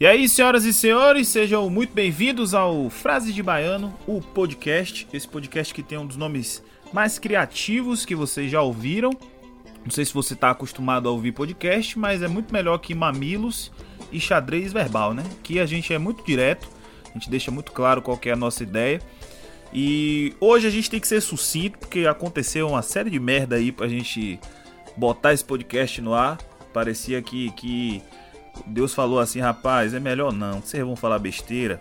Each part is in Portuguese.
E aí, senhoras e senhores, sejam muito bem-vindos ao Frase de Baiano, o podcast. Esse podcast que tem um dos nomes mais criativos que vocês já ouviram. Não sei se você está acostumado a ouvir podcast, mas é muito melhor que Mamilos e Xadrez Verbal, né? Que a gente é muito direto, a gente deixa muito claro qual é a nossa ideia. E hoje a gente tem que ser sucinto, porque aconteceu uma série de merda aí pra gente botar esse podcast no ar. Parecia que, que Deus falou assim, rapaz, é melhor não, vocês vão falar besteira.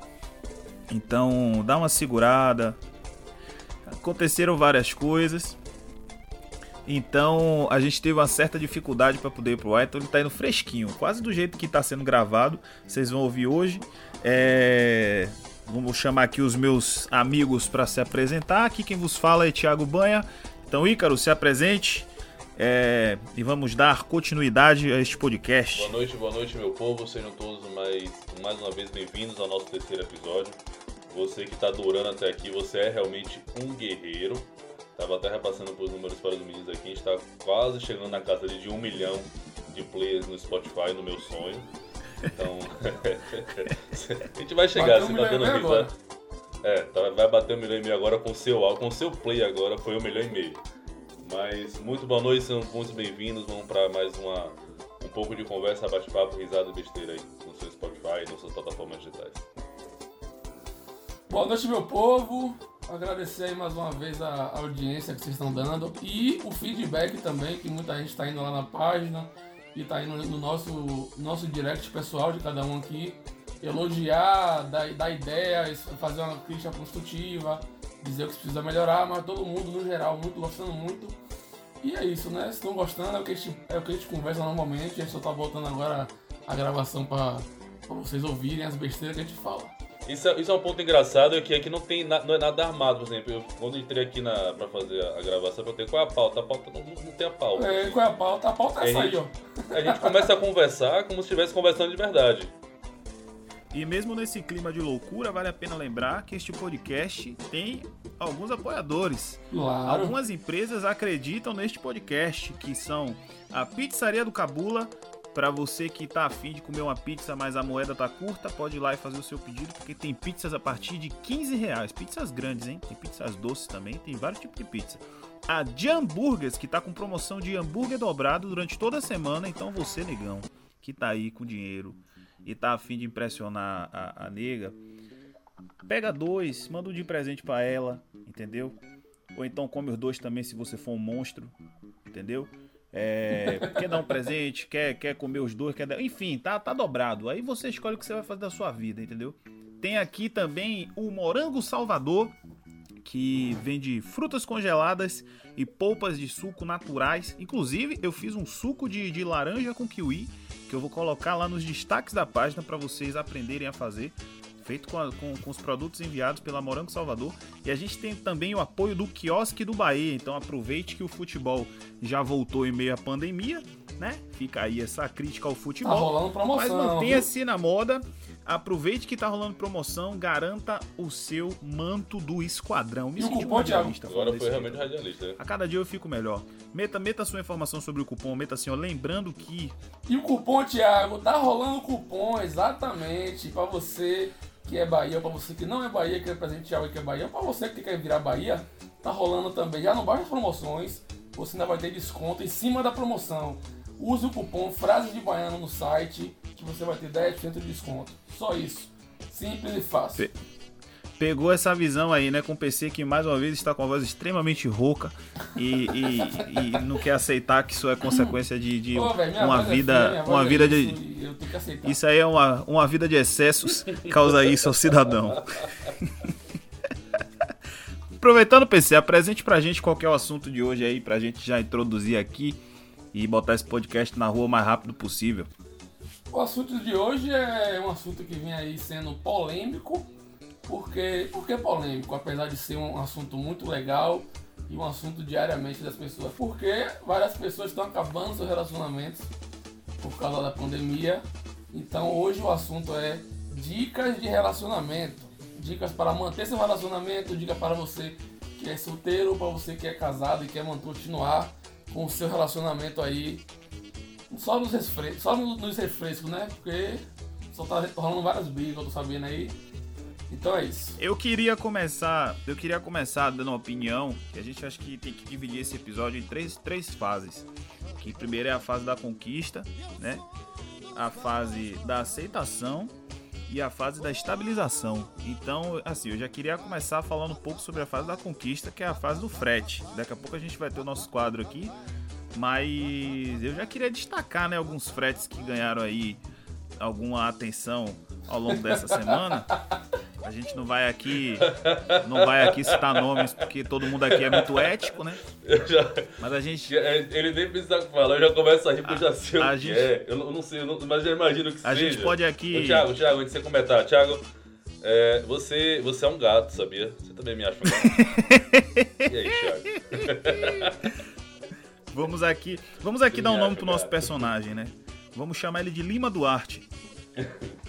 Então, dá uma segurada. Aconteceram várias coisas. Então, a gente teve uma certa dificuldade para poder ir pro ar, então ele tá indo fresquinho, quase do jeito que tá sendo gravado. Vocês vão ouvir hoje. É... Vamos chamar aqui os meus amigos para se apresentar. Aqui quem vos fala é Thiago Banha. Então, Ícaro, se apresente. É, e vamos dar continuidade a este podcast. Boa noite, boa noite, meu povo. Sejam todos mais, mais uma vez bem-vindos ao nosso terceiro episódio. Você que está adorando até aqui, você é realmente um guerreiro. Tava até repassando os números para os meninos aqui. A gente está quase chegando na casa de um milhão de players no Spotify, no meu sonho. Então, a gente vai chegar, você tá dando risada. É, tá, vai bater um milhão e meio agora com o seu, com o seu play agora, foi um milhão e meio. Mas muito boa noite, sejam muito bem-vindos. Vamos para mais uma um pouco de conversa, bate-papo, risada, besteira aí no seu Spotify, nas suas plataformas digitais. Boa noite, meu povo. Agradecer aí mais uma vez a audiência que vocês estão dando e o feedback também, que muita gente está indo lá na página e está indo no nosso, nosso direct pessoal de cada um aqui. Elogiar, dar, dar ideia, fazer uma crítica construtiva, dizer o que precisa melhorar, mas todo mundo, no geral, muito gostando muito. E é isso, né? Se estão gostando, é o, que a gente, é o que a gente conversa normalmente. A gente só tá botando agora a gravação para vocês ouvirem as besteiras que a gente fala. Isso é, isso é um ponto engraçado, é que aqui não, tem na, não é nada armado, por exemplo. Eu, quando entrei aqui na, pra fazer a, a gravação, eu perguntei qual é a pauta. A pauta não, não tem a pauta. É, qual é a pauta? A pauta é essa aí, ó. A gente começa a conversar como se estivesse conversando de verdade. E mesmo nesse clima de loucura, vale a pena lembrar que este podcast tem alguns apoiadores. Claro. Algumas empresas acreditam neste podcast, que são a Pizzaria do Cabula. Para você que tá afim de comer uma pizza, mas a moeda tá curta, pode ir lá e fazer o seu pedido, porque tem pizzas a partir de 15 reais. Pizzas grandes, hein? Tem pizzas doces também, tem vários tipos de pizza. A Jamburgers, que tá com promoção de hambúrguer dobrado durante toda a semana, então você, negão, que tá aí com dinheiro e tá afim de impressionar a, a nega, pega dois, manda um de presente para ela, entendeu? Ou então come os dois também se você for um monstro, entendeu? É, quer dar um presente, quer, quer comer os dois, quer dar, enfim, tá, tá dobrado. Aí você escolhe o que você vai fazer da sua vida, entendeu? Tem aqui também o Morango Salvador, que vende frutas congeladas e polpas de suco naturais. Inclusive, eu fiz um suco de, de laranja com kiwi que eu vou colocar lá nos destaques da página para vocês aprenderem a fazer. Feito com, a, com, com, os produtos enviados pela Morango Salvador. E a gente tem também o apoio do quiosque do Bahia. Então aproveite que o futebol já voltou em meio à pandemia, né? Fica aí essa crítica ao futebol. Tá rolando promoção. Mas mantenha-se na moda. Aproveite que tá rolando promoção, garanta o seu manto do esquadrão. Me e o cupom, Thiago? Agora foi realmente radialista. Né? A cada dia eu fico melhor. Meta, meta sua informação sobre o cupom, meta assim, ó, lembrando que... E o cupom, Thiago, tá rolando cupom, exatamente, para você que é Bahia, para você que não é Bahia, que é presente Thiago que é Bahia, para você que quer virar Bahia, tá rolando também. Já não basta as promoções, você ainda vai ter desconto em cima da promoção. Use o cupom Frase de Baiano no site que você vai ter 10% de desconto. Só isso. Simples e fácil. Pegou essa visão aí, né? Com o PC que mais uma vez está com a voz extremamente rouca e, e, e não quer aceitar que isso é consequência de, de Pô, véio, uma vida, é uma vida é de. Isso, isso aí é uma, uma vida de excessos, causa isso ao cidadão. Aproveitando, PC, apresente pra gente qual é o assunto de hoje aí, pra gente já introduzir aqui e botar esse podcast na rua o mais rápido possível. O assunto de hoje é um assunto que vem aí sendo polêmico. Porque, por que polêmico? Apesar de ser um assunto muito legal e um assunto diariamente das pessoas. Porque várias pessoas estão acabando seus relacionamentos por causa da pandemia. Então hoje o assunto é dicas de relacionamento. Dicas para manter seu relacionamento, dicas para você que é solteiro, para você que é casado e quer continuar com o seu relacionamento aí só nos, refrescos, só nos refrescos, né? Porque só tá rolando várias brigas, eu tô sabendo aí. Então é isso. Eu queria começar, eu queria começar dando uma opinião, que a gente acha que tem que dividir esse episódio em três, três fases. Que primeiro é a fase da conquista, né? A fase da aceitação e a fase da estabilização. Então, assim, eu já queria começar falando um pouco sobre a fase da conquista, que é a fase do frete. Daqui a pouco a gente vai ter o nosso quadro aqui, mas eu já queria destacar, né, alguns fretes que ganharam aí alguma atenção ao longo dessa semana. A gente não vai aqui, não vai aqui citar nomes porque todo mundo aqui é muito ético, né? Já, Mas a gente, ele nem precisa falar, eu já começo a rir porque eu já sei A gente- é. Eu não, sei, eu não, mas já imagino que a seja. gente pode aqui, Ô, Thiago, Thiago, antes de você comentar, Thiago, é, você, você é um gato, sabia? Você também me acha um gato. e aí, Thiago? vamos aqui, vamos aqui dar um me nome pro nosso personagem, né? Vamos chamar ele de Lima Duarte.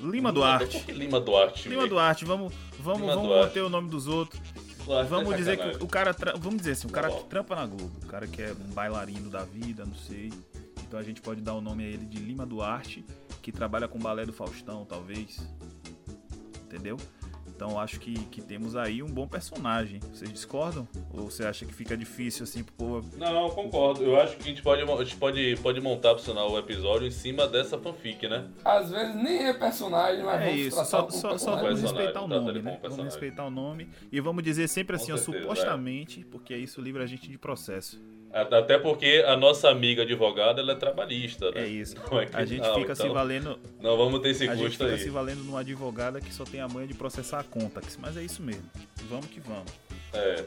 Lima Duarte. Lima Duarte? Lima? Duarte, vamos, vamos, Lima vamos Duarte. manter o nome dos outros. Duarte Vamos é dizer que o, cara, tra- vamos dizer assim, o Tá cara que trampa na Globo, o cara que é um bailarino da vida, não sei. Então a gente pode dar o nome a ele de Lima Duarte, que trabalha com balé do Faustão, talvez. Entendeu? Então eu acho que, que temos aí um bom personagem. Vocês discordam? Ou você acha que fica difícil assim pro povo? Não, eu concordo. Eu acho que a gente pode, a gente pode, pode montar, o episódio em cima dessa fanfic, né? Às vezes nem é personagem, mas É vamos isso, só, como só, só personagem. vamos respeitar o trata nome, ele né? Vamos respeitar o nome e vamos dizer sempre assim, ó, certeza, é. supostamente, porque isso livra a gente de processo. Até porque a nossa amiga advogada, ela é trabalhista, né? É isso. É A gente não, fica se então valendo, Não vamos ter esse a gente custo fica aí. se valendo numa advogada que só tem a manha de processar a Contax, mas é isso mesmo. Vamos que vamos. É.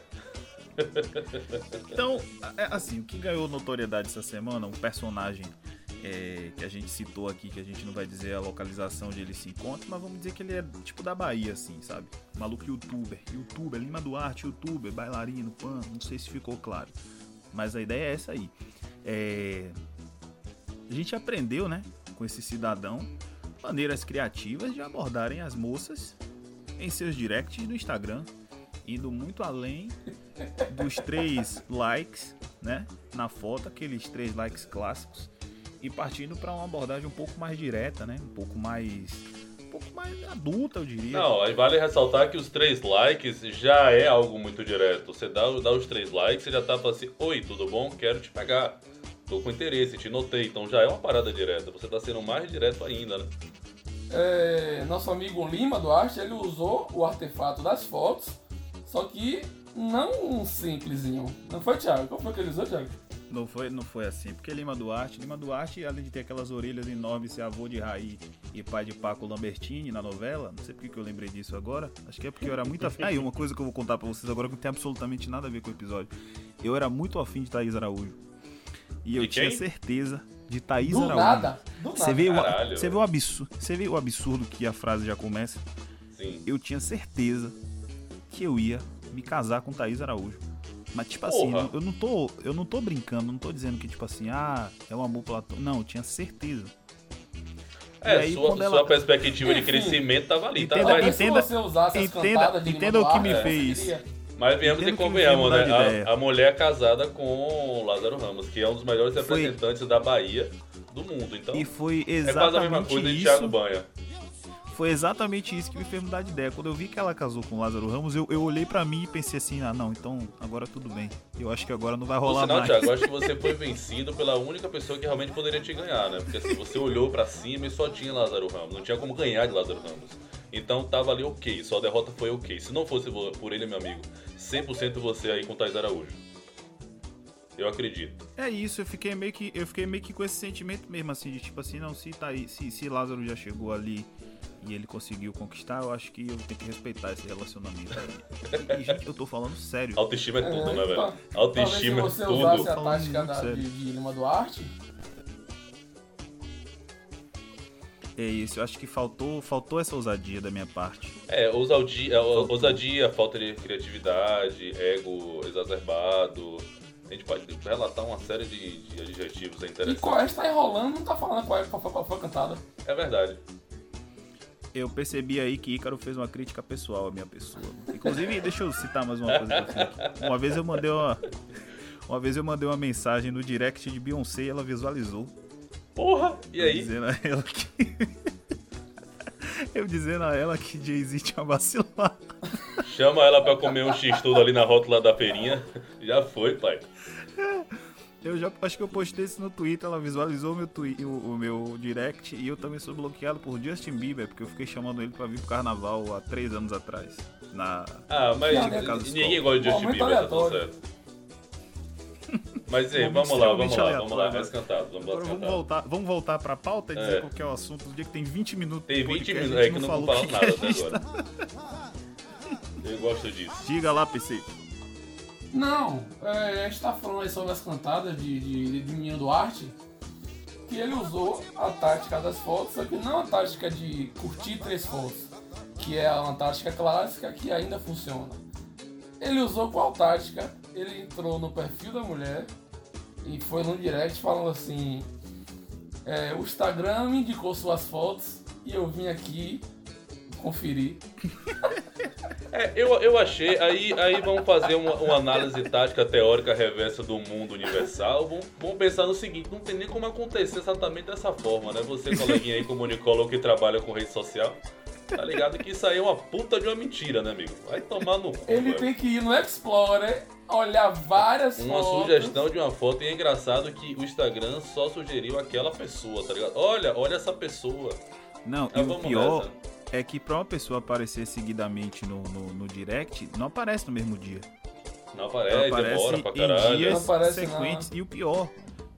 Então, é, assim, o que ganhou notoriedade essa semana, um personagem é, que a gente citou aqui, que a gente não vai dizer a localização onde ele se encontra, mas vamos dizer que ele é tipo da Bahia, assim, sabe? Maluco youtuber, youtuber, Lima Duarte, youtuber, bailarino, pan, não sei se ficou claro. Mas a ideia é essa aí. É, A gente aprendeu, né, com esse cidadão, maneiras criativas de abordarem as moças em seus directs no Instagram, indo muito além dos três likes, né, na foto, aqueles três likes clássicos, e partindo para uma abordagem um pouco mais direta, né, um pouco mais, um pouco mais adulta, eu diria. Não, aí vale ressaltar que os três likes já é algo muito direto. Você dá, dá os três likes, você já tá falando assim, oi, tudo bom? Quero te pegar. Tô com interesse, te notei. Então já é uma parada direta. Você tá sendo mais direto ainda, né? É, nosso amigo Lima Duarte, ele usou o artefato das fotos, só que não um simplesinho. Não foi, Thiago? Qual foi que ele usou, Thiago? Não foi, não foi assim, porque Lima Duarte, Lima Duarte, além de ter aquelas orelhas enormes, ser avô de Raí e pai de Paco Lambertini na novela, não sei porque que eu lembrei disso agora, acho que é porque eu era muito afim. Aí, uma coisa que eu vou contar pra vocês agora que não tem absolutamente nada a ver com o episódio. Eu era muito afim de Thaís Araújo. E eu De tinha certeza de Thaís do Araújo. nada. Do nada. Você vê, o, você, vê o absurdo, você vê o absurdo que a frase já começa? Sim. Eu tinha certeza que eu ia me casar com Thaís Araújo. Mas, tipo assim, Porra. eu não tô, eu não tô brincando, não tô dizendo que, tipo assim, ah, é um amor platônico. Não, eu tinha certeza. É, aí, sua, quando ela- sua perspectiva de crescimento tava ali. Entenda- Tava entenda- se você usasse as entenda- de entenda o que me Duarte, fez. Mas viemos Entendo e convenhamos, de né? A, a mulher casada com Lázaro Ramos, que é um dos melhores Foi- representantes da Bahia do mundo. Então, E foi é quase a mesma exatamente coisa de isso. Thiago Banha. Foi exatamente isso que me fez mudar de ideia. Quando eu vi que ela casou com o Lázaro Ramos, eu, eu olhei pra mim e pensei assim, ah, não, então agora tudo bem. Eu acho que agora não vai Por rolar sinal, mais. Thiago, eu acho que você foi vencido pela única pessoa que realmente poderia te ganhar, né? Porque assim, você olhou pra cima e só tinha Lázaro Ramos. Não tinha como ganhar de Lázaro Ramos. Então tava ali ok, sua derrota foi ok. Se não fosse por ele, meu amigo, 100% você aí com Thais Araújo. Eu acredito. É isso, eu fiquei meio que eu fiquei meio que com esse sentimento mesmo assim de tipo assim, não, se tá aí, se, se Lázaro já chegou ali e ele conseguiu conquistar, eu acho que eu tenho que respeitar esse relacionamento. E, gente, eu tô falando sério. Autoestima é tudo, É, né, velho? tá. Autoestima é Talvez se você usasse tudo. a tática da, sério. de, de Lima Duarte, É isso, eu acho que faltou, faltou essa ousadia da minha parte. É, ousadia, ousadia, falta de criatividade, ego exacerbado. A gente pode relatar uma série de, de adjetivos aí e interessantes. qual está enrolando, não tá falando qual, é- a cantada. É verdade. Eu percebi aí que Ícaro fez uma crítica pessoal à minha pessoa. Inclusive, deixa eu citar mais uma coisa. Uma vez eu mandei uma. Uma vez eu mandei uma mensagem no direct de Beyoncé e ela visualizou. Porra, e aí? Dizendo a ela que. Eu dizendo a ela que Jay-Z tinha vacilado. Chama ela pra comer um x-tudo ali na rótula da feirinha. Já foi, pai. Eu já acho que eu postei isso no Twitter, ela visualizou meu twi o, o, meu direct e eu também sou bloqueado por Justin Bieber, porque eu fiquei chamando ele pra vir pro carnaval há três anos atrás. Na, ah, mas na ninguém gosta de Justin Bieber, tá tudo certo. Mas aí, vamos lá, vamos lá, vamos lá, mais cantado. Vamos, Agora, vamos voltar, vamos voltar pra pauta e dizer é. qual é o assunto do dia que tem 20 minutos. Tem 20 minutos, é que não, não falou nada até agora. Eu gosto disso. Diga lá, PC. Não, é, a gente tá falando aí sobre as cantadas de, de, de Duarte, que ele usou a tática das fotos, só que não a tática de curtir três fotos, que é uma tática clássica que ainda funciona. Ele usou qual tática? Ele entrou no perfil da mulher e foi no direct falando assim: é, o Instagram me indicou suas fotos e eu vim aqui conferir. É, eu, eu achei. Aí, aí vamos fazer uma, uma análise tática teórica reversa do mundo universal. Vamos, vamos pensar no seguinte: não tem nem como acontecer exatamente dessa forma, né? Você, coleguinha aí, comunicólogo que trabalha com rede social. Tá ligado que isso aí é uma puta de uma mentira, né, amigo? Vai tomar no cu. Ele tem que ir no Explorer, olhar várias uma fotos. Uma sugestão de uma foto. E é engraçado que o Instagram só sugeriu aquela pessoa, tá ligado? Olha, olha essa pessoa. Não, e o pior nessa. É que pra uma pessoa aparecer seguidamente no, no, no, direct, não aparece no mesmo dia. Não aparece, aparece demora pra caralho. Em dias não aparece sequentes. Não. E o pior,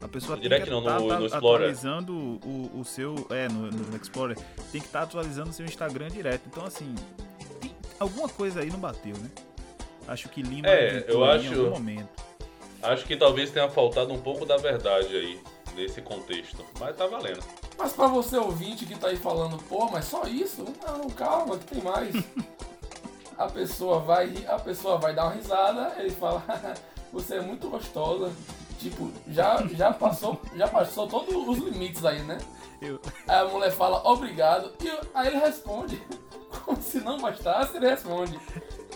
a pessoa no tem que não, tá, no, tá no Explorer. atualizando o, o seu. É, no, no Explorer. Tem que estar tá atualizando o seu Instagram direto. Então, assim, tem, alguma coisa aí não bateu, né? Acho que Lima é, eu acho, em algum momento. Acho que talvez tenha faltado um pouco da verdade aí, nesse contexto. Mas tá valendo. Mas pra você ouvinte que tá aí falando, pô, mas só isso? Não, calma, que tem mais. a pessoa vai, a pessoa vai dar uma risada, ele fala, você é muito gostosa. Tipo, já, já passou, já passou todos os limites aí, né? Eu... Aí a mulher fala obrigado e aí ele responde. Como se não bastasse, ele responde.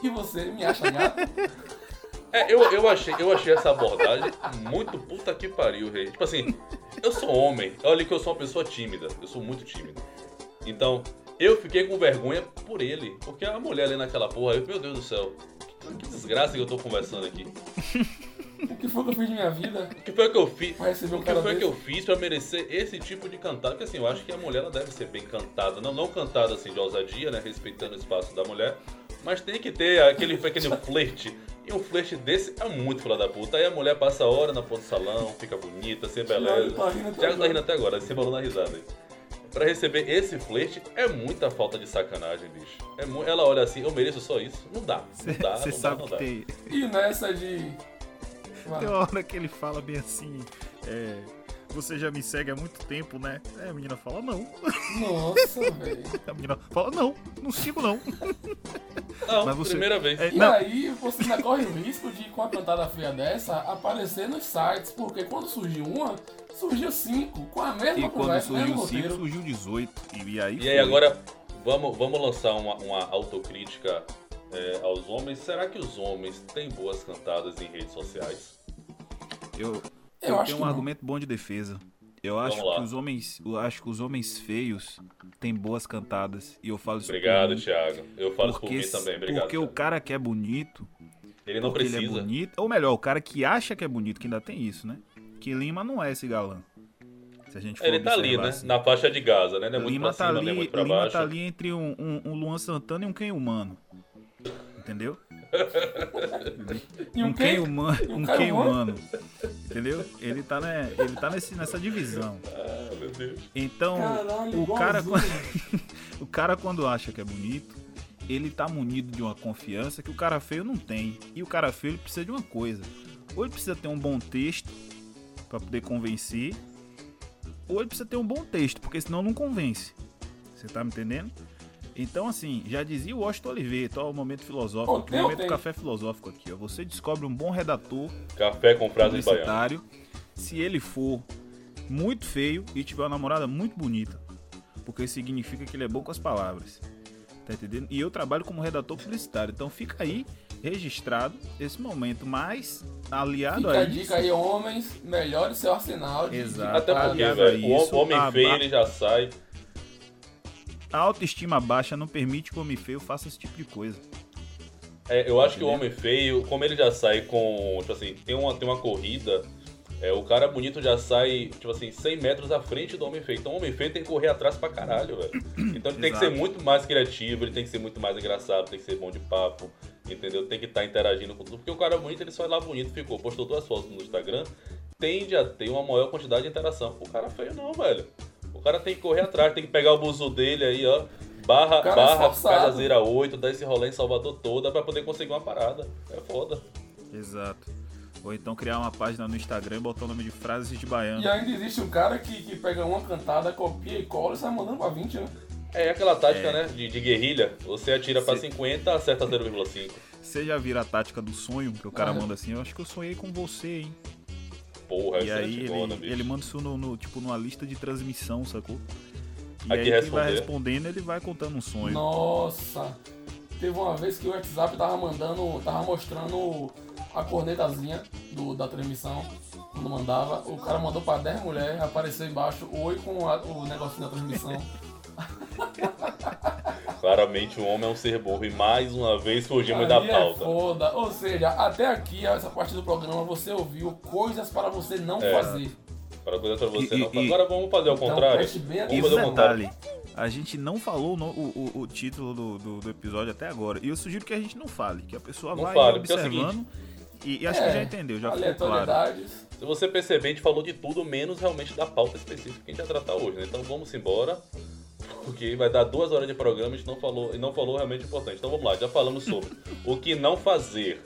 E você me acha gato? É, eu, eu, achei, eu achei essa abordagem muito puta que pariu, rei. Tipo assim, eu sou homem, olha que eu sou uma pessoa tímida, eu sou muito tímido. Então, eu fiquei com vergonha por ele, porque a mulher ali naquela porra, eu, meu Deus do céu, que, desgraça que eu tô conversando aqui. O que foi que eu fiz de minha vida? O que foi que eu fiz? Um o que foi desse? que eu fiz para merecer esse tipo de cantada? Porque assim, eu acho que a mulher ela deve ser bem cantada, não não cantada assim de ousadia, né, respeitando o espaço da mulher, mas tem que ter aquele pequeno flerte. E um flerte desse é muito filha da puta. Aí a mulher passa a hora na porta do salão, fica bonita, sem beleza. Thiago tá rindo até agora, você falou na risada aí. Pra receber esse flerte é muita falta de sacanagem, bicho. É ela olha assim, eu mereço só isso. Não dá, não dá, Você sabe dá, não que dá. Tem... E nessa de tem uma hora que ele fala bem assim. É, você já me segue há muito tempo, né? É, a menina fala, não. Nossa, velho. A menina fala, não, não sigo não. Não, Mas você, primeira vez. É, e não. aí você ainda corre o risco de, com a cantada feia dessa, aparecer nos sites, porque quando surgiu uma, surgiu cinco, com a mesma e conversa, quando surgiu cinco, surgiu 18. E, aí E aí agora, vamos, vamos lançar uma, uma autocrítica é, aos homens. Será que os homens têm boas cantadas em redes sociais? Eu, eu, eu tenho um não. argumento bom de defesa. Eu acho que os homens, eu acho que os homens feios têm boas cantadas e eu falo isso Obrigado, Thiago. Eu falo porque, isso por mim também, obrigado. Porque Thiago. o cara que é bonito, ele não precisa. Ele é bonito, ou melhor, o cara que acha que é bonito, que ainda tem isso, né? Que Lima não é esse galã. Se a gente for ele tá ali, né? Assim. Na faixa de Gaza, né? Não é muito Lima pra tá cima, ali, nem muito pra Lima baixo. tá ali entre um, um, um Luan Santana e um quem humano. Entendeu? E um, um quem humano, um quem humano. Entendeu? Ele tá, né, ele tá nesse, nessa divisão. Ah, meu Deus. Então, Caralho, o cara quando, o cara quando acha que é bonito, ele tá munido de uma confiança que o cara feio não tem. E o cara feio ele precisa de uma coisa. Ou ele precisa ter um bom texto para poder convencer, ou ele precisa ter um bom texto, porque senão não convence. Você tá me entendendo? Então, assim, já dizia o Washington Oliveira, ó, o momento filosófico, o momento café filosófico aqui, ó. Você descobre um bom redator. Café com frase baiano. Se ele for muito feio e tiver uma namorada muito bonita. Porque significa que ele é bom com as palavras. Tá entendendo? E eu trabalho como redator publicitário. Então fica aí registrado esse momento, mas aliado Fica a a isso. dica aí, homens, melhore seu arsenal de, Exato. Até porque, velho, a o homem a feio ba- ele já sai. A autoestima baixa não permite que o homem feio faça esse tipo de coisa. É, eu acho que o homem feio, como ele já sai com. Tipo assim, tem uma, tem uma corrida. É, o cara bonito já sai, tipo assim, 100 metros à frente do homem feio. Então o homem feio tem que correr atrás pra caralho, velho. Então ele tem que ser muito mais criativo, ele tem que ser muito mais engraçado, tem que ser bom de papo, entendeu? Tem que estar interagindo com tudo. Porque o cara bonito, ele só é lá bonito, ficou, postou duas fotos no Instagram, tende a ter uma maior quantidade de interação. O cara feio não, velho. O cara tem que correr atrás, tem que pegar o buzo dele aí, ó. Barra, cara é barra, esforçado. Cajazeira 8, dar esse rolê em Salvador toda pra poder conseguir uma parada. É foda. Exato. Ou então criar uma página no Instagram e botar o nome de frases de baiano. E ainda existe um cara que, que pega uma cantada, copia e cola e sai mandando pra 20, né? É aquela tática, É. né? De, de guerrilha. Você atira pra Sim. 50, acerta 0,5. Você já vira a tática do sonho, que o cara Ah, é. manda assim, eu acho que eu sonhei com você, hein? Porra, e é aí ele, bicho. ele manda isso no, no- tipo, numa lista de transmissão, sacou? E Aqui aí quem vai respondendo, ele vai contando um sonho. Nossa! Teve uma vez que o WhatsApp tava mandando, tava mostrando a cornetazinha do, da transmissão, quando mandava. O cara mandou pra 10 mulheres, apareceu embaixo, oi com a- o negocinho da transmissão. Claramente o homem é um ser burro. E mais uma vez fugimos da é pauta. foda. Ou seja, até aqui, essa parte do programa, você ouviu coisas para você não É. fazer. Para coisa pra você E- não fazer. Agora vamos fazer ao Então, contrário. E Vamos fazer ao contrário. a gente não falou no- o, o- o título do, do- do episódio até agora. E eu sugiro que a gente não fale, que a pessoa Não vai fale, é o observando. e, e acho É, que já entendeu, já ficou claro. Se você perceber, a gente falou de tudo, menos realmente da pauta específica que a gente vai tratar hoje, né? Então vamos embora. Porque vai dar duas horas de programa e a gente não falou, e não falou realmente importante. Então vamos lá, já falamos sobre o que não fazer.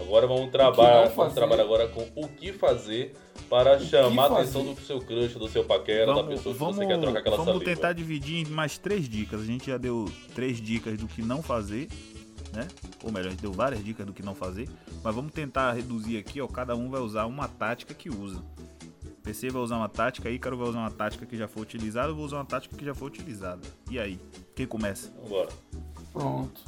Agora vamos trabalhar, vamos trabalhar agora com o que fazer para chamar a atenção do seu crush, do seu paquera, da Vamos, pessoa que vamos, você quer trocar aquela vamos saliva. tentar dividir em mais três dicas. A gente já deu três dicas do que não fazer, né? Ou melhor, a gente deu várias dicas do que não fazer. Mas vamos tentar reduzir aqui, ó. Cada um vai usar uma tática que usa. PC vai usar uma tática, Ícaro vai usar uma tática que já foi utilizada, eu vou usar uma tática que já foi utilizada. E aí? Quem começa? Vambora. Pronto.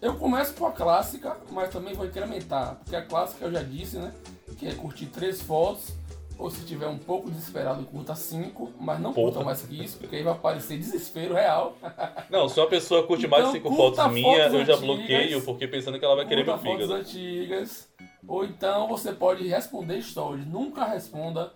Eu começo com a clássica, mas também vou incrementar. Porque a clássica eu já disse, né? Que é curtir três fotos. Ou se tiver um pouco desesperado, curta cinco. Mas não Porra. curta mais que isso, porque aí vai aparecer desespero real. Não, se uma pessoa curte mais de Então, cinco curta fotos minhas, fotos eu já bloqueio, porque pensando que ela vai querer meu Curta fotos fígado. antigas. Ou então você pode responder stories. Nunca responda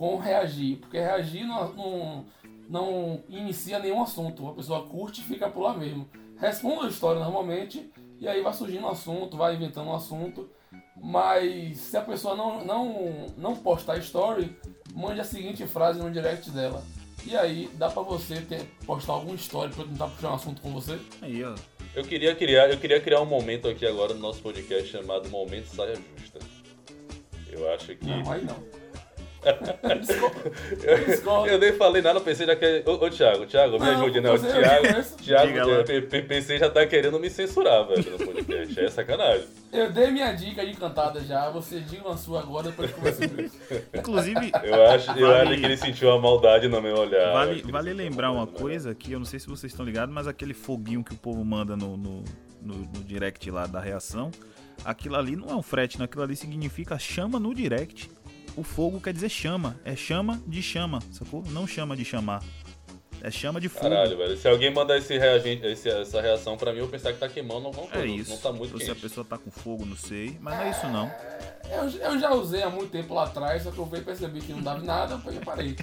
com reagir. Porque reagir não, não, não inicia nenhum assunto. A pessoa curte e fica por lá mesmo. Responda a história normalmente. E aí vai surgindo um assunto, vai inventando um assunto. Mas se a pessoa não, não, não postar story, mande a seguinte frase no direct dela. E aí, dá pra você ter, postar alguma story pra tentar puxar um assunto com você? Aí, ó. Eu queria criar, eu queria criar um momento aqui agora no nosso podcast chamado Momento Saia Justa. Eu acho que. Não, aí não. Eu nem falei nada, pensei já que. Ô, ô Thiago, Thiago, me ajude, não. Thiago, Thiago, Diga lá. P- P- PC já tá querendo me censurar, velho, no podcast. É sacanagem. Eu dei minha dica de cantada já, você diga uma sua agora depois isso. Inclusive, Eu acho, eu Vale- acho que ele sentiu a maldade no meu olhar. Vale, vale lembrar uma coisa que eu não sei se vocês estão ligados, mas aquele foguinho que o povo manda no, no, no- no direct lá da reação, aquilo ali não é um frete, não. aquilo ali significa chama no direct. O fogo quer dizer chama, é chama de chama, sacou? Não chama de chamar. É chama de fogo. Caralho, velho. Se alguém mandar esse reagente, esse- essa reação pra mim, eu vou pensar que tá queimando alguma É coisa. isso. Não tá muito Ou se a quente. pessoa tá com fogo, não sei, mas não é isso não. Eu, eu já usei há muito tempo lá atrás, só que eu veio perceber que não dava nada, eu parei.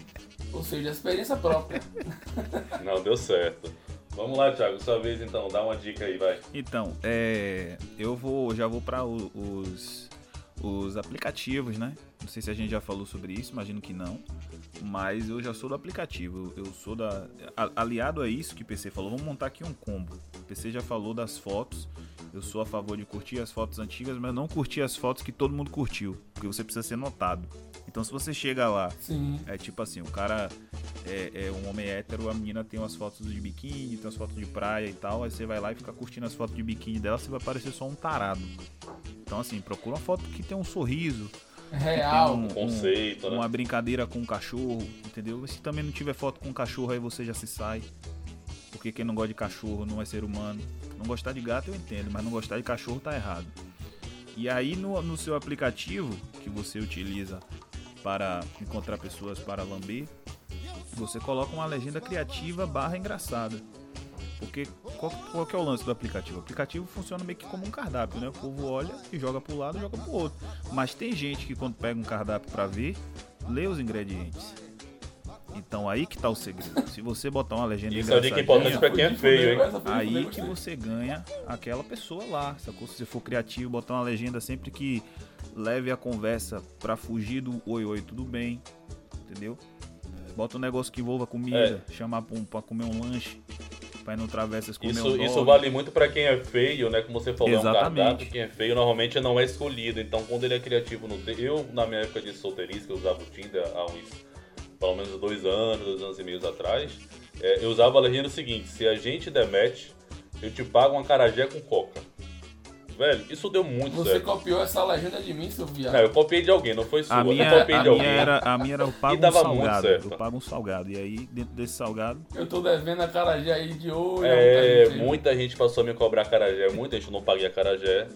Ou seja, experiência própria. Não, deu certo. Vamos lá, Thiago, sua vez então, dá uma dica aí, vai. Então, é, eu vou, já vou para os, os aplicativos, né? Não sei se a gente já falou sobre isso, imagino que não. Mas eu já sou do aplicativo. Eu sou da. Aliado a isso que o PC falou, vamos montar aqui um combo. O PC já falou das fotos. Eu sou a favor de curtir as fotos antigas, mas não curtir as fotos que todo mundo curtiu. Porque você precisa ser notado. Então se você chega lá Sim. é tipo assim, o cara é, é um homem hétero, a menina tem umas fotos de biquíni, tem umas fotos de praia e tal, aí você vai lá e fica curtindo as fotos de biquíni dela, você vai parecer só um tarado. Então assim, procura uma foto que tem um sorriso, Real. um, Conceito, um- né? uma brincadeira com o cachorro, entendeu? Se também não tiver foto com o cachorro, aí você já se sai. Porque quem não gosta de cachorro não é ser humano. Não gostar de gato eu entendo, mas não gostar de cachorro tá errado. E aí no, no seu aplicativo que você utiliza para encontrar pessoas para lamber, você coloca uma legenda criativa barra engraçada. Porque qual, qual que é o lance do aplicativo? O aplicativo funciona meio que como um cardápio, né? O povo olha e joga para o lado e joga para o outro. Mas tem gente que quando pega um cardápio para ver, lê os ingredientes. Então aí que tá o segredo. Se você botar uma legenda Isso é uma dica importante pra quem é feio, hein? Aí que você ganha aquela pessoa lá. Sacou? Se você for criativo, botar uma legenda sempre que leve a conversa pra fugir do oi, oi, tudo bem. Entendeu? Bota um negócio que envolva comida, é. chamar pra, um, pra comer um lanche pra ir no Travessas comer isso, um Isso vale muito para quem é feio, né? Como você falou, Exatamente. é um cardápio. Quem é feio normalmente não é escolhido. Então, quando ele é criativo no... Eu, na minha época de solteirice, eu usava o Tinder há uns pelo menos dois anos, dois anos e meio atrás, é, eu usava a legenda seguinte: se a gente der match, eu te pago uma carajé com coca. Velho, isso deu muito Você certo. Você copiou essa legenda de mim, seu viado? Não, eu copiei de alguém, não foi sua. A minha, eu copiei a de minha alguém. Era, a minha era eu pago E dava um muito salgado. certo. Eu pago um salgado. E aí, dentro desse salgado. Eu tô devendo a carajé aí de ouro. É, muita gente passou a me cobrar carajé, muita gente não paguei a carajé.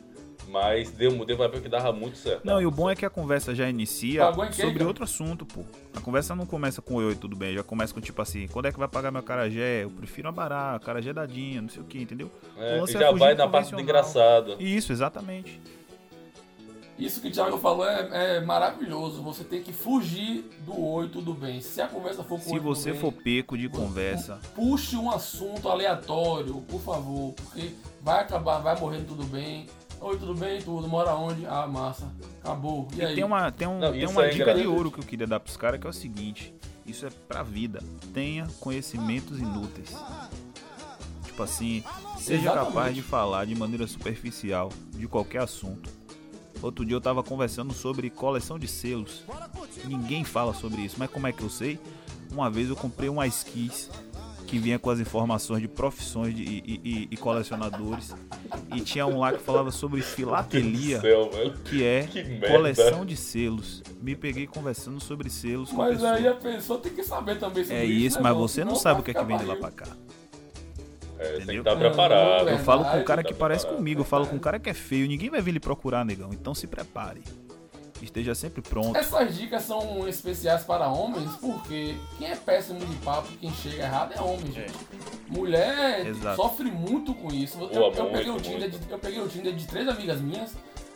Mas deu, deu uma época que dava muito certo. Não, e o bom é que a conversa já inicia Pagou sobre cara? outro assunto, pô. A conversa não começa com oi, tudo bem. Já começa com tipo assim, quando é que vai pagar meu carajé? Eu prefiro uma bará, carajé dadinha, não sei o que, entendeu? É, O e é já fugir vai na parte do engraçado. Isso, exatamente. Isso que o Thiago falou é, é maravilhoso. Você tem que fugir do oi, tudo bem. Se a conversa for com Se oi, tudo você bem, for peco de conversa, puxe um assunto aleatório, por favor, porque vai acabar, vai morrendo tudo bem. Oi, tudo bem? Tudo. Mora onde? Ah, massa. Acabou. E, E aí? tem uma, tem um, Não, tem uma é dica de ouro que eu queria dar pros caras, que é o seguinte: isso é pra vida. Tenha conhecimentos inúteis. Tipo assim, seja Exatamente. capaz de falar de maneira superficial de qualquer assunto. Outro dia eu tava conversando sobre coleção de selos. Ninguém fala sobre isso, mas como é que eu sei? Uma vez eu comprei uma skis que vinha com as informações de profissões de, e, e- e colecionadores. E tinha um lá que falava sobre filatelia céu, que é Que coleção de selos. Me peguei conversando sobre selos com a Mas pessoa. aí a pessoa tem que saber também sobre É isso. isso, né, mas você não sabe vai o que é que vem de lá pra cá. É, tem que estar preparado. Eu falo com um cara tá que parece preparado. comigo, eu falo com um cara que é feio, ninguém vai vir lhe procurar, negão. Então se prepare. Esteja sempre pronto. Essas dicas são especiais para homens porque quem é péssimo de papo, quem chega errado é homem, gente. Mulher Exato. sofre muito com isso. Eu, Boa, eu peguei o muito, Tinder muito. de, eu peguei o Tinder de três amigas minhas,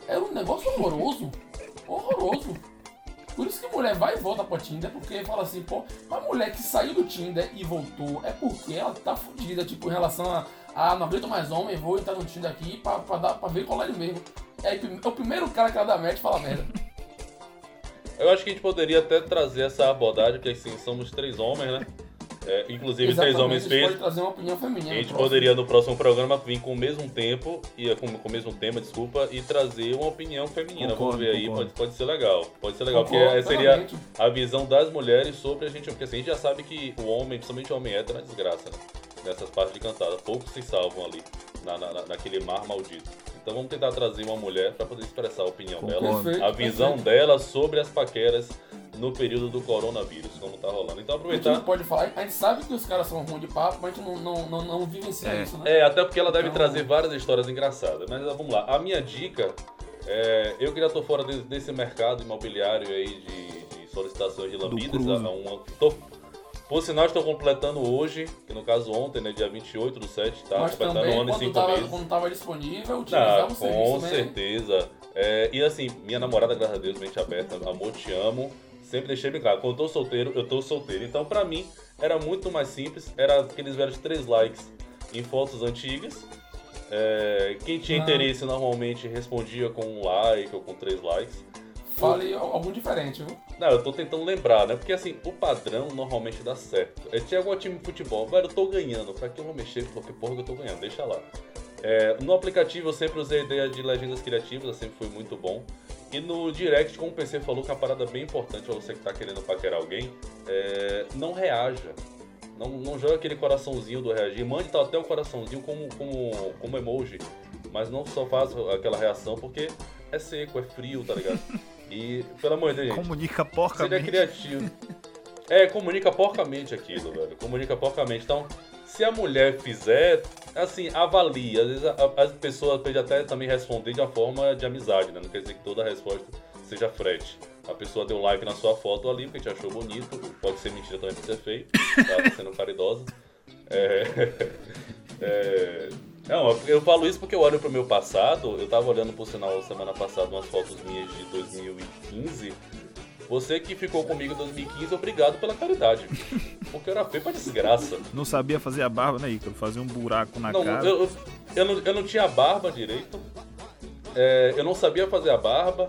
era um negócio horroroso. horroroso. Por isso que mulher vai e volta pro Tinder, porque fala assim, pô, a mulher que saiu do Tinder e voltou é porque ela tá fodida, tipo, em relação a, ah, não aguento mais homem, vou entrar no Tinder aqui pra, pra, dar, pra ver qual é ele mesmo. É, aí, é o primeiro cara que ela dá match e fala merda. Eu acho que a gente poderia até trazer essa abordagem, porque assim, somos três homens, né? É, inclusive três Exatamente, homens gente feios. pode trazer uma opinião feminina. A gente próximo. poderia no próximo programa vir com o mesmo tempo e com, com o mesmo tema, desculpa, e trazer uma opinião feminina. Concordo, Vamos ver aí, concordo. pode, pode ser legal. Pode ser legal, Concordo porque seria a visão das mulheres sobre a gente, porque assim, a gente já sabe que o homem, principalmente o homem hétero, é uma desgraça, né? Nessas partes de cantada. Poucos se salvam ali, na, na- na- naquele mar maldito. Então vamos tentar trazer uma mulher para poder expressar a opinião Concordo. dela, Perfeito, a visão dela sobre as paqueras no período do coronavírus, como tá rolando. Então A gente não aproveitar. pode falar, a gente sabe que os caras são ruins de papo, mas a gente não, não, não, não vivencia É. isso, né? É, até porque ela deve Então- trazer várias histórias engraçadas. Mas vamos lá. A minha dica é. Eu que já tô fora de- desse mercado imobiliário aí de, de solicitações de lambidas. A uma- tô- por sinal, estou completando hoje, que no caso ontem, né, dia 28 do 7, tá mas completando também, um ano e cinco tava, meses. quando tava disponível, utilizava Ah, o com serviço, né? certeza. É, e assim, minha namorada, graças a Deus, mente aberta, amor, te amo. Sempre deixei bem claro, quando eu tô solteiro, eu tô solteiro. Então, pra mim, era muito mais simples. Era aqueles velhos três likes em fotos antigas. É, quem tinha Ah. interesse normalmente respondia com um like ou com três likes. Fale algum diferente, viu? Não, eu tô tentando lembrar, né? Porque assim, o padrão normalmente dá certo. É, tinha algum time de futebol, velho, eu tô ganhando. Pra que eu vou mexer? Porque porra que eu tô ganhando, deixa lá. É, no aplicativo eu sempre usei a ideia de legendas criativas, eu sempre foi muito bom. E no direct, como o PC falou, que é uma parada bem importante pra você que tá querendo paquerar alguém, é, não reaja. Não, não joga aquele coraçãozinho do reagir. Mande tá, até o coraçãozinho como, como, como emoji. Mas não só faça aquela reação porque é seco, é frio, tá ligado? E, pelo amor de Deus, gente, Comunica Seja porcamente. criativo. É, comunica porcamente aquilo, velho. Comunica porcamente. Então, Se a mulher fizer, assim, avalia. Às vezes a- a- as pessoas podem até também responder de uma forma de amizade, né? Não quer dizer que toda resposta seja frete. A pessoa deu like na sua foto ali porque te achou bonito. Pode ser mentira também, pode ser feio. Tá Tá sendo caridosa. É... é, Não, eu falo isso porque eu olho pro meu passado. Eu tava olhando, por sinal, semana passada, umas fotos minhas de 2015. Você que ficou comigo em 2015, obrigado pela caridade. Porque eu era feio pra desgraça. Não sabia fazer a barba, né, Ícaro? Fazer um buraco na Não, cara. eu, eu, eu não, eu não tinha barba direito. É, eu não sabia fazer a barba.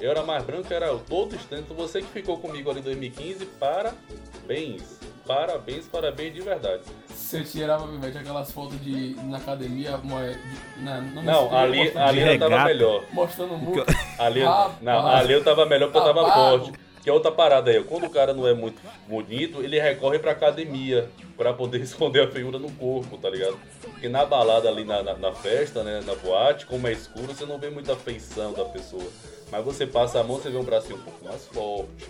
Eu era mais branco, eu era todo extenso. Você que ficou comigo ali em 2015, parabéns. Parabéns, parabéns de verdade. Você tirava, Vivete, aquelas fotos de na academia, mo- de, na, Não, espelho, ali, mostrando, ali eu tava melhor. mostrando muito. Ali, Rapaz. não, ali eu tava melhor porque eu tava forte. Que é outra parada aí. Quando o cara não é muito bonito, ele recorre pra academia pra poder esconder a feiura no corpo, tá ligado? Porque na balada ali na, na, na festa, né, na boate, como é escuro, você não vê muita feição da pessoa. Mas você passa a mão, você vê um bracinho um pouco mais forte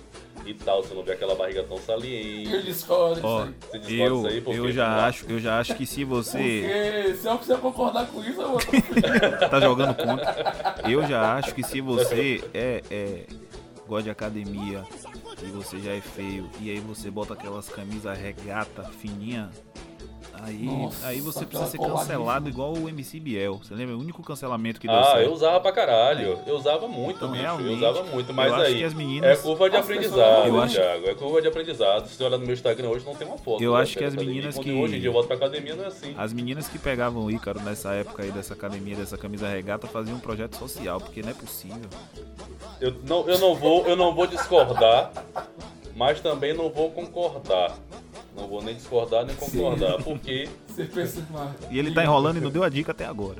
e tal, você não vê aquela barriga tão Eu saliente. discordo disso Ó, aí. Você discorda eu, isso aí porque eu já não- acho, eu já acho que se você Porque se eu quiser concordar com isso, eu vou. tá jogando contra, eu já acho que se você é, é gosta de academia e você já é feio e aí você bota aquelas camisas regata fininha, aí, Nossa, aí você precisa ser cancelado igual o MC Biel. Você lembra? O único cancelamento que deu Ah, certo. eu usava pra caralho. Eu usava muito, Então, bicho. realmente, eu usava muito. Mas eu acho aí, que as meninas- é curva de As aprendizado, pessoas- Eu acho- Thiago. É curva de aprendizado. Se você olhar no meu Instagram hoje, não tem uma foto. Eu né, acho que as academia. meninas Quando que- Hoje em dia eu volto pra academia, não é assim. As meninas que pegavam o Ícaro nessa época aí dessa academia, dessa camisa regata, faziam um projeto social, porque não é possível. Eu não, eu não vou, eu não vou discordar, mas também não vou concordar. Não vou nem discordar nem concordar, porque Você pensa. E ele tá enrolando e não deu a dica até agora.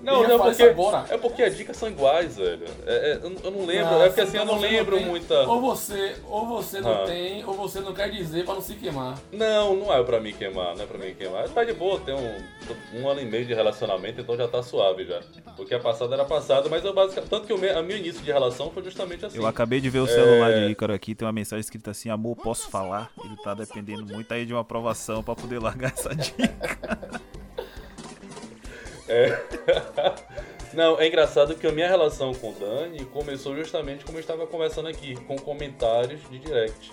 Não, não é porque agora. é porque as dicas são iguais, velho. É, é, eu, eu não lembro, Ah, é porque assim eu então não você lembro tem- muita. Ou você, ou você não Ah. tem, ou você não quer dizer pra não se queimar. Não, não é pra mim queimar, não é pra mim queimar. Tá de boa, tem um, um ano e meio de relacionamento, então já tá suave já. Porque a passada era passada, mas eu basicamente. Tanto que o meu, a meu início de relação foi justamente assim. Eu acabei de ver o celular É. de Ícaro aqui, tem uma mensagem escrita assim, amor, posso falar? Ele tá dependendo muito aí de uma aprovação pra poder largar essa dica. Não, é engraçado que a minha relação com o Dani começou justamente como eu estava conversando aqui, com comentários de direct.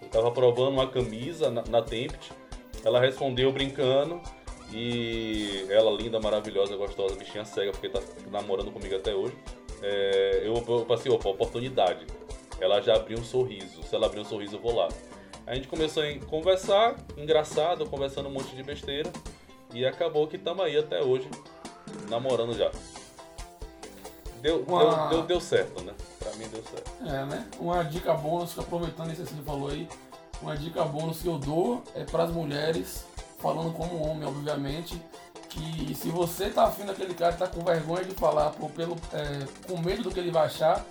Eu tava provando uma camisa na, na Tempt, ela respondeu brincando e ela linda, maravilhosa, gostosa, bichinha cega, porque tá namorando comigo até hoje. É, eu, eu passei, opa, oportunidade. Ela já abriu um sorriso, se ela abrir um sorriso eu vou lá. A gente começou a conversar, engraçado, conversando um monte de besteira e acabou que estamos aí até hoje, namorando já. Deu, deu, Uma- deu, deu certo, né? Pra mim deu certo. É, né? Uma dica bônus, que aproveitando isso que você falou aí, uma dica bônus que eu dou é pras mulheres, falando como homem, obviamente, que se você tá afim daquele cara e tá com vergonha de falar, por, pelo, é, com medo do que ele vai achar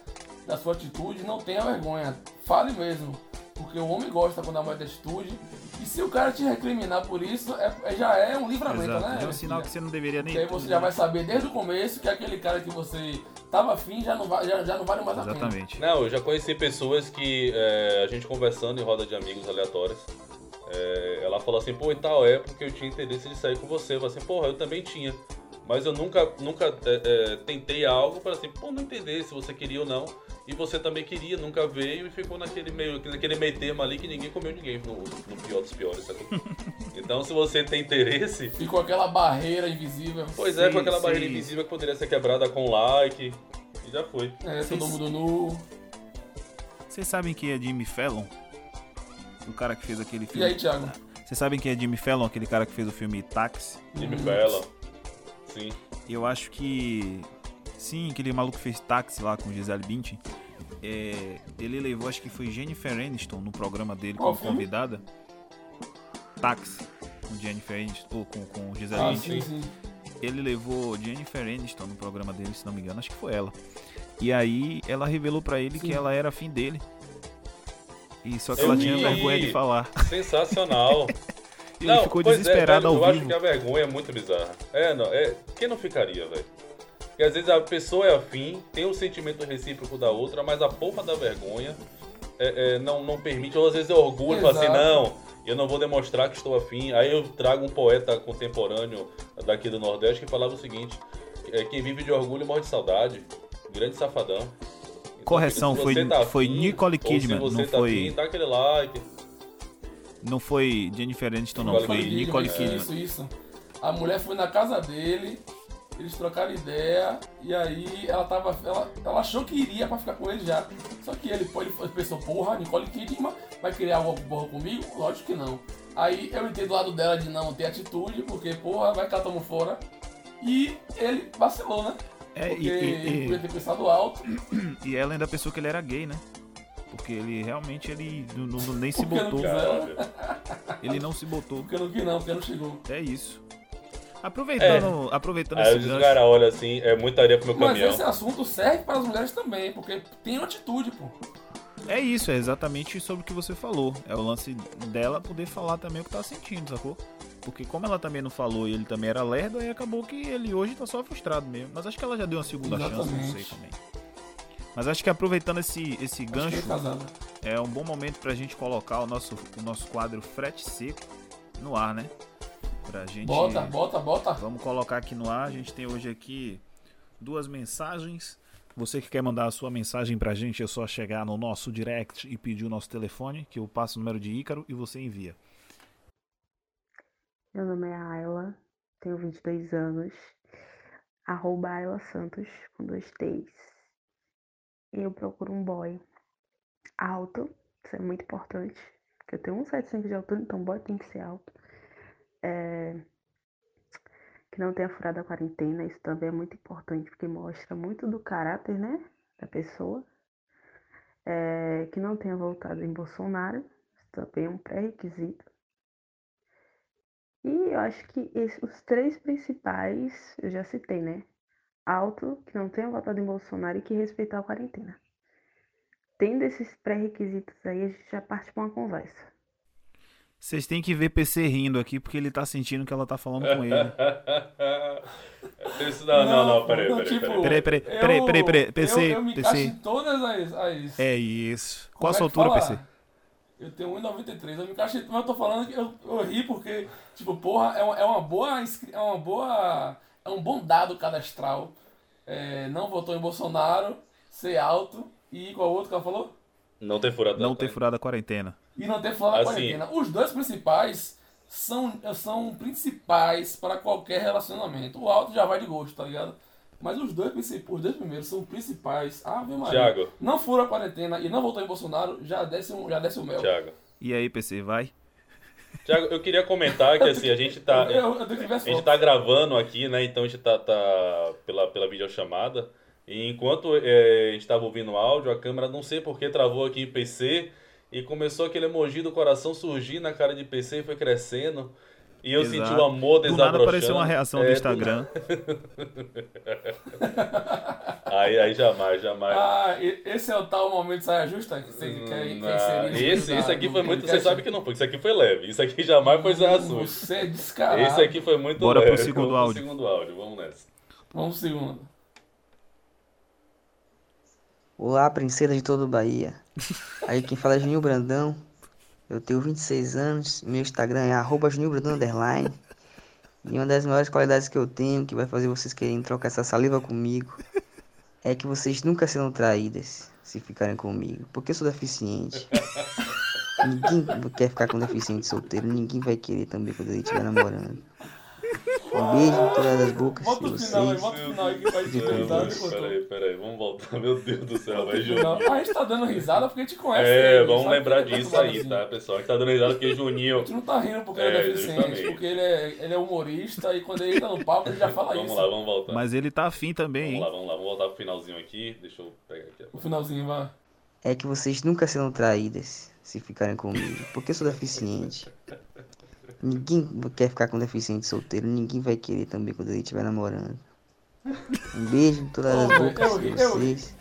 da sua atitude, não tenha vergonha. Fale mesmo. Porque o homem gosta quando a mulher tem atitude. E se o cara te recriminar por isso, é, é- já é um livramento, Exato. né? É um sinal que você não deveria nem. Que aí você já vai saber desde o começo que aquele cara que você tava afim já não, vai, já, já não vale mais a pena. Exatamente. Não, eu já conheci pessoas que é, a gente conversando em roda de amigos aleatórios. é, ela falou assim, pô, em tal época eu tinha interesse de sair com você. Eu falei assim, porra, eu também tinha. Mas eu nunca, nunca é, é, tentei algo para assim, pô, não entender se você queria ou não. E você também queria, nunca veio e ficou naquele meio, naquele meio termo ali que ninguém comeu ninguém, no, no pior dos piores, sacou? Então se você tem interesse, Ficou aquela barreira invisível. pois é, Sim, com aquela sim. barreira invisível que poderia ser quebrada com like. E já foi. É, Sim. todo mundo nu. Vocês sabem quem é Jimmy Fallon? O cara que fez aquele E filme. aí, Thiago? Vocês sabem quem é Jimmy Fallon, aquele cara que fez o filme Táxi? Jimmy Uhum. Fallon. Sim. Eu acho que. Sim, aquele maluco fez táxi lá com Gisele Bündchen. É, ele levou, acho que foi Jennifer Aniston no programa dele como convidada. Táxi, com Jennifer Aniston, ou com, com Gisele Ah, Bündchen. sim, sim. Ele levou Jennifer Aniston no programa dele, se não me engano, acho que foi ela. E aí ela revelou pra ele Sim. que ela era afim dele. E só que Eu ela tinha vergonha de falar. Sensacional. Ele ficou pois desesperado é, velho, ao Eu vivo. acho que a vergonha é muito bizarra. É, não, é. Quem não ficaria, velho? Porque às vezes a pessoa é afim, tem um sentimento recíproco da outra, mas a porra da vergonha é, é, não, não permite, ou às vezes é orgulho, fala assim, não, eu não vou demonstrar que estou afim. Aí eu trago um poeta contemporâneo daqui do Nordeste que falava o seguinte: é, quem vive de orgulho morre de saudade. Grande safadão. Então, Correção, foi, tá foi afim, Nicole ou se Kidman, você não tá foi, afim, dá aquele like. não foi Jennifer Aniston, não, Nicole foi Kidman, Nicole é. Kidman. Isso, isso. A mulher foi na casa dele, eles trocaram ideia, e aí ela tava. Ela, ela achou que iria pra ficar com ele já. Só que ele, ele pensou, porra, Nicole Kidman vai criar alguma porra comigo? Lógico que não. Aí eu entendo o lado dela de não ter atitude, porque, porra, vai que ela toma fora. E ele vacilou, né? É, Porque e, e- ele e- podia ter pensado alto. e ela ainda pensou que ele era gay, né? Porque ele realmente ele não- não- nem se Porque não botou. quis. Caralho. Ele não se botou. Porque não quis não, porque não chegou. É isso. Aproveitando, aproveitando Aí esse os caras olham assim, é muita areia pro meu Mas caminhão. esse assunto serve para as mulheres também, porque tem atitude, pô. É isso, é exatamente sobre o que você falou. É o lance dela poder falar também o que tá sentindo, sacou? Porque como ela também não falou e ele também era lerdo, aí acabou que ele hoje tá só frustrado mesmo. Mas acho que ela já deu uma segunda chance, não sei Exatamente. também. Mas acho que aproveitando esse, esse que gancho, é é um bom momento pra gente colocar o nosso, o nosso quadro Frete Seco no ar, né? Pra gente. Bota, bota, bota. Vamos colocar aqui no ar. A gente tem hoje aqui duas mensagens. Você que quer mandar a sua mensagem pra gente, é só chegar no nosso direct e pedir o nosso telefone, que eu passo o número de Ícaro e você envia. Meu nome é Ayla, tenho 22 anos, arroba Ayla Santos, com dois T's. E eu procuro um boy alto, isso é muito importante, porque eu tenho 1,75 de altura, então boy tem que ser alto. É, Que não tenha furado a quarentena, isso também é muito importante, porque mostra muito do caráter, né, da pessoa. É, Que não tenha voltado em Bolsonaro, isso também é um pré-requisito. E eu acho que os três principais, eu já citei, né? Alto, que não tenha votado em Bolsonaro e que respeitar a quarentena. Tendo esses pré-requisitos aí, a gente já parte para uma conversa. Vocês têm que ver PC rindo aqui, porque ele tá sentindo que ela tá falando com ele. Esse- não, não, não, peraí, não, peraí, tipo, peraí. Peraí, peraí, peraí, peraí, peraí, PC, eu, eu me PC. encaixo em todas as. as É isso. como Qual a é sua que altura, fala? PC? Eu tenho 1,93. Eu me encaixo em. Mas eu tô falando que eu, eu ri porque, tipo, porra, é uma, é uma boa. É uma boa. É um bom dado cadastral. É, não votou em Bolsonaro, ser alto e qual outro que ela falou? Não tem furado. Não ter furado a quarentena. E não ter furado a Assim. quarentena. Os dois principais são, são principais para qualquer relacionamento. O alto já vai de gosto, tá ligado? Mas os dois, os dois primeiros são principais. Ave Maria. Thiago, Não fura a quarentena e não votou em Bolsonaro, já desce, um, já desce o mel. Thiago. E aí, PC, vai? Thiago, eu queria comentar que assim, a gente tá. Eu, eu ver A gente tá gravando aqui, né? Então a gente tá, tá pela, pela videochamada. E enquanto é, a gente tava ouvindo o áudio, a câmera não sei por que travou aqui em PC. E começou aquele emoji do coração surgir na cara de PC e foi crescendo. E eu Exato. senti o amor Do nada desabrochando. apareceu uma reação do É, Instagram. Aí, aí jamais, jamais. Ah, esse é o tal momento de saia justa que você quer, quer Não, inserir esse, esse aqui foi muito. Você sabe que não foi. Isso aqui foi leve. Isso aqui jamais foi saia suja. Você é descarado. Esse aqui foi muito Bora pro leve. segundo Vamos pro áudio. segundo áudio. Vamos nessa. Vamos pro segundo. Olá, princesa de todo o Bahia. Aí quem fala é Juninho Brandão. Eu tenho 26 anos, meu Instagram é arroba underline. E uma das maiores qualidades que eu tenho, que vai fazer vocês quererem trocar essa saliva comigo, é que vocês nunca serão traídas se ficarem comigo, porque eu sou deficiente. Ninguém quer ficar com deficiente solteiro, ninguém vai querer também quando ele estiver namorando. Um beijo em todas as bocas de Bota o final aí, bota o final aí que vai contou. Peraí, peraí, vamos voltar. Meu Deus do céu, vai Não, Juninho. a gente tá dando risada porque a gente conhece É, ele, vamos lembrar é disso aí, assim. tá, pessoal? Que tá dando risada porque A Juninho. gente não tá rindo porque ele é É, deficiente, justamente. porque ele é, ele é humorista e quando ele entra no palco ele já fala Vamos isso. lá, vamos voltar. Mas ele tá afim também, Vamos hein? lá, vamos lá, vamos voltar pro finalzinho aqui. Deixa eu pegar aqui. O finalzinho, vai. é que vocês nunca serão traídas se ficarem comigo, porque eu sou deficiente. Ninguém quer ficar com deficiente solteiro, ninguém vai querer também quando ele estiver namorando. Um beijo em todas as bocas eu de eu vocês.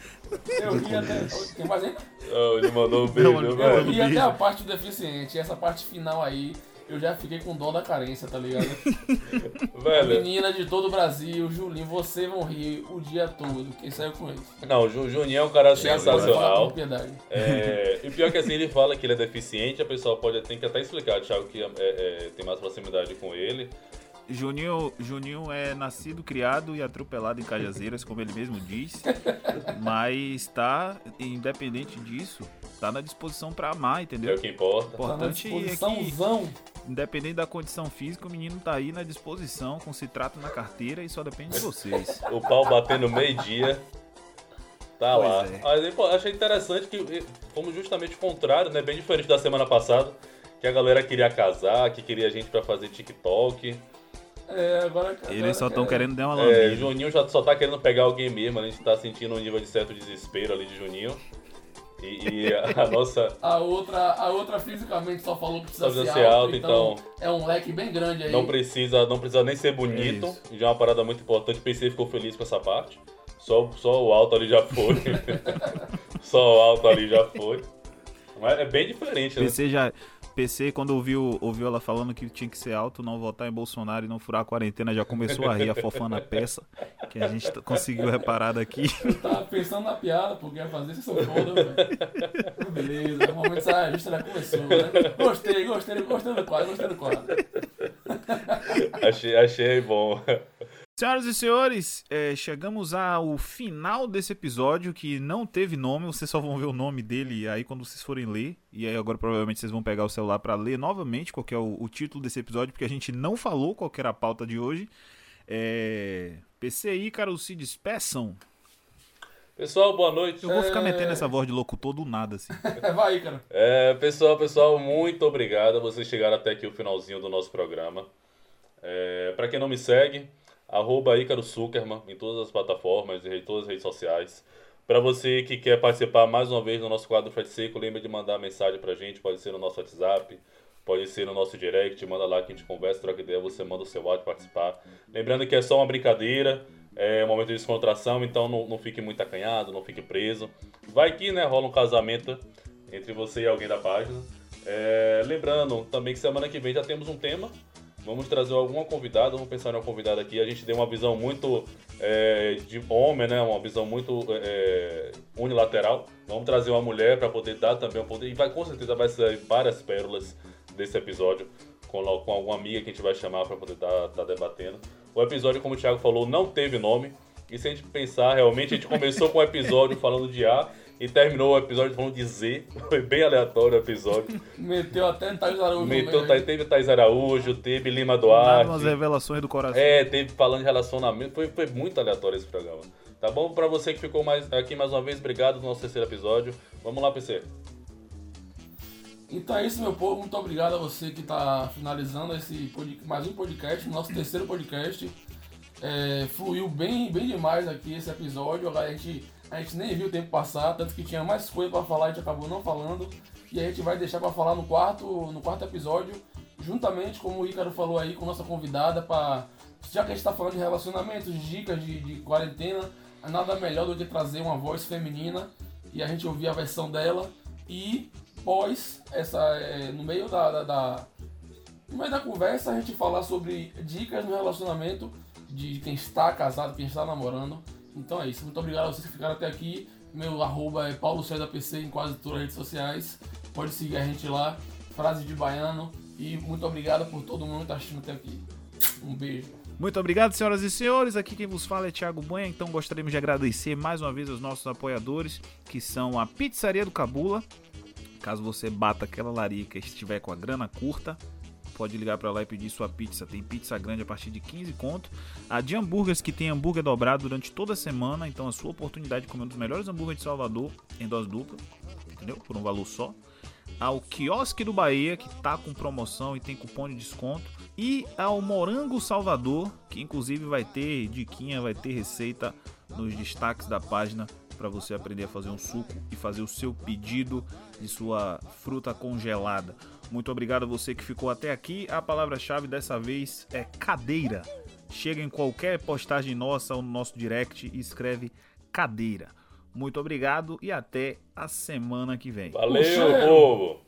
Eu até. Mais ainda? Oh, ele mandou um beijo, Não, Eu até a parte do deficiente. Essa parte final aí eu já fiquei com dó da carência, tá ligado? A Velho, menina de todo o Brasil, Julinho, você vão rir o dia todo. Quem saiu com ele? não, o Ju- Juninho é um cara sensacional. É, e pior que assim, ele fala que ele é deficiente, a pessoa pode tem que até explicar, Thiago, que é, é, tem mais proximidade com ele. Juninho, Juninho é nascido, criado e atropelado em Cajazeiras, como ele mesmo diz. Mas tá, independente disso, tá na disposição pra amar, É entendeu? o que importa. Tá na Importante é que, disposiçãozão. Independente da condição física, o menino tá aí na disposição, com se trata na carteira e só depende de vocês. O pau batendo meio-dia. Tá Pois lá. é. Mas pô, achei interessante que eh, fomos justamente o contrário, né? Bem diferente da semana passada. Que a galera queria casar, que queria gente pra fazer TikTok. É, agora. Eles só estão agora querendo dar uma É, lambida. Juninho já só tá querendo pegar alguém mesmo, a gente tá sentindo um nível de certo desespero ali de Juninho. E, e a, nossa. A outra, a outra fisicamente só falou que precisa, Precisa ser, ser alto, alto, então, então- é um leque bem grande aí. Não precisa, não precisa nem ser bonito. É já é uma parada muito importante. O PC ficou feliz com essa parte. Só, só o alto ali já foi. só o alto ali já foi. Mas é bem diferente, né? PC já. PC, quando ouviu, ouviu ela falando que tinha que ser alto, não votar em Bolsonaro e não furar a quarentena, já começou a rir, afofando a peça, que a gente conseguiu reparar daqui. Eu tava pensando na piada, porque ia fazer isso foda, velho. Beleza, o momento saia justa já começou, né? Gostei, gostei, gostei do quadro, gostei do quadro. Achei, achei bom. Senhoras e senhores, é, chegamos ao final desse episódio que não teve nome, vocês só vão ver o nome dele aí quando vocês forem ler. E aí agora provavelmente vocês vão pegar o celular pra ler novamente qual que é o, o título desse episódio, porque a gente não falou qual que era a pauta de hoje. É... PCI, cara, se despeçam. Pessoal, boa noite. Eu vou ficar É. metendo essa voz de locutor do nada, assim. Vai aí, cara. É, pessoal, pessoal, muito obrigado. Vocês chegaram até aqui o finalzinho do nosso programa. É, para quem não me segue, arroba Ícaro Zuckerman em todas as plataformas e em todas as redes sociais. Para você que quer participar mais uma vez do nosso quadro Fred Seco, lembre de mandar mensagem pra gente, pode ser no nosso WhatsApp, pode ser no nosso direct, manda lá que a gente conversa, troca ideia, você manda o seu áudio participar. Lembrando que é só uma brincadeira, é um momento de descontração, então não, não fique muito acanhado, não fique preso. Vai que né, rola um casamento entre você e alguém da página. É, lembrando também que semana que vem já temos um tema. Vamos trazer alguma convidada, vamos pensar em uma convidada aqui. A gente deu uma visão muito é, de homem, né? Uma visão muito é, unilateral. Vamos trazer uma mulher para poder dar também um poder. E vai, com certeza vai sair várias pérolas desse episódio com, com alguma amiga que a gente vai chamar para poder estar debatendo. O episódio, como o Thiago falou, não teve nome. E se a gente pensar, realmente, a gente começou com o episódio falando de A e terminou o episódio falando de Z. Foi bem aleatório o episódio. Meteu até Thales Araújo no Meteu, tá- aí. teve Thais Araújo, teve Lima Nada, umas Duarte. revelações do coração. É, teve falando de relacionamento. Foi, foi muito aleatório esse programa. Tá bom? Pra você que ficou mais, aqui mais uma vez, obrigado no nosso terceiro episódio. Vamos lá, PC. Então é isso, meu povo. Muito obrigado a você que está finalizando esse mais um podcast, nosso terceiro podcast. É, fluiu bem, bem demais aqui esse episódio. Agora a gente, a gente nem viu o tempo passar, tanto que tinha mais coisa para falar, a gente acabou não falando. E a gente vai deixar para falar no quarto, no quarto episódio, juntamente, como o Ícaro falou aí, com nossa convidada, para já que a gente está falando de relacionamentos, dicas de, de quarentena, nada melhor do que trazer uma voz feminina e a gente ouvir a versão dela e pós essa é, no meio da, da, da- no meio da conversa a gente falar sobre dicas no relacionamento de quem está casado, quem está namorando. Então é isso. Muito obrigado a vocês que ficaram até aqui. Meu arroba é Paulo César PC em quase todas as redes sociais. Pode seguir a gente lá. Frase de baiano. E muito obrigado por todo mundo que está assistindo até aqui. Um beijo. Muito obrigado, senhoras e senhores. Aqui quem vos fala é Thiago Banha. Então gostaríamos de agradecer mais uma vez aos nossos apoiadores, que são a Pizzaria do Cabula. Caso você bata aquela larica e estiver com a grana curta, pode ligar para lá e pedir sua pizza. Tem pizza grande a partir de 15 conto. A de hambúrgueres que tem hambúrguer dobrado durante toda a semana. Então a sua oportunidade de comer um dos melhores hambúrgueres de Salvador em dose dupla, entendeu? Por um valor só. Ao Quiosque do Bahia, que tá com promoção e tem cupom de desconto. E ao Morango Salvador, que inclusive vai ter diquinha, vai ter receita nos destaques da página para você aprender a fazer um suco e fazer o seu pedido de sua fruta congelada. Muito obrigado a você que ficou até aqui. A palavra-chave dessa vez é cadeira. Chega em qualquer postagem nossa ou no nosso direct e escreve cadeira. Muito obrigado e até a semana que vem. Valeu, povo!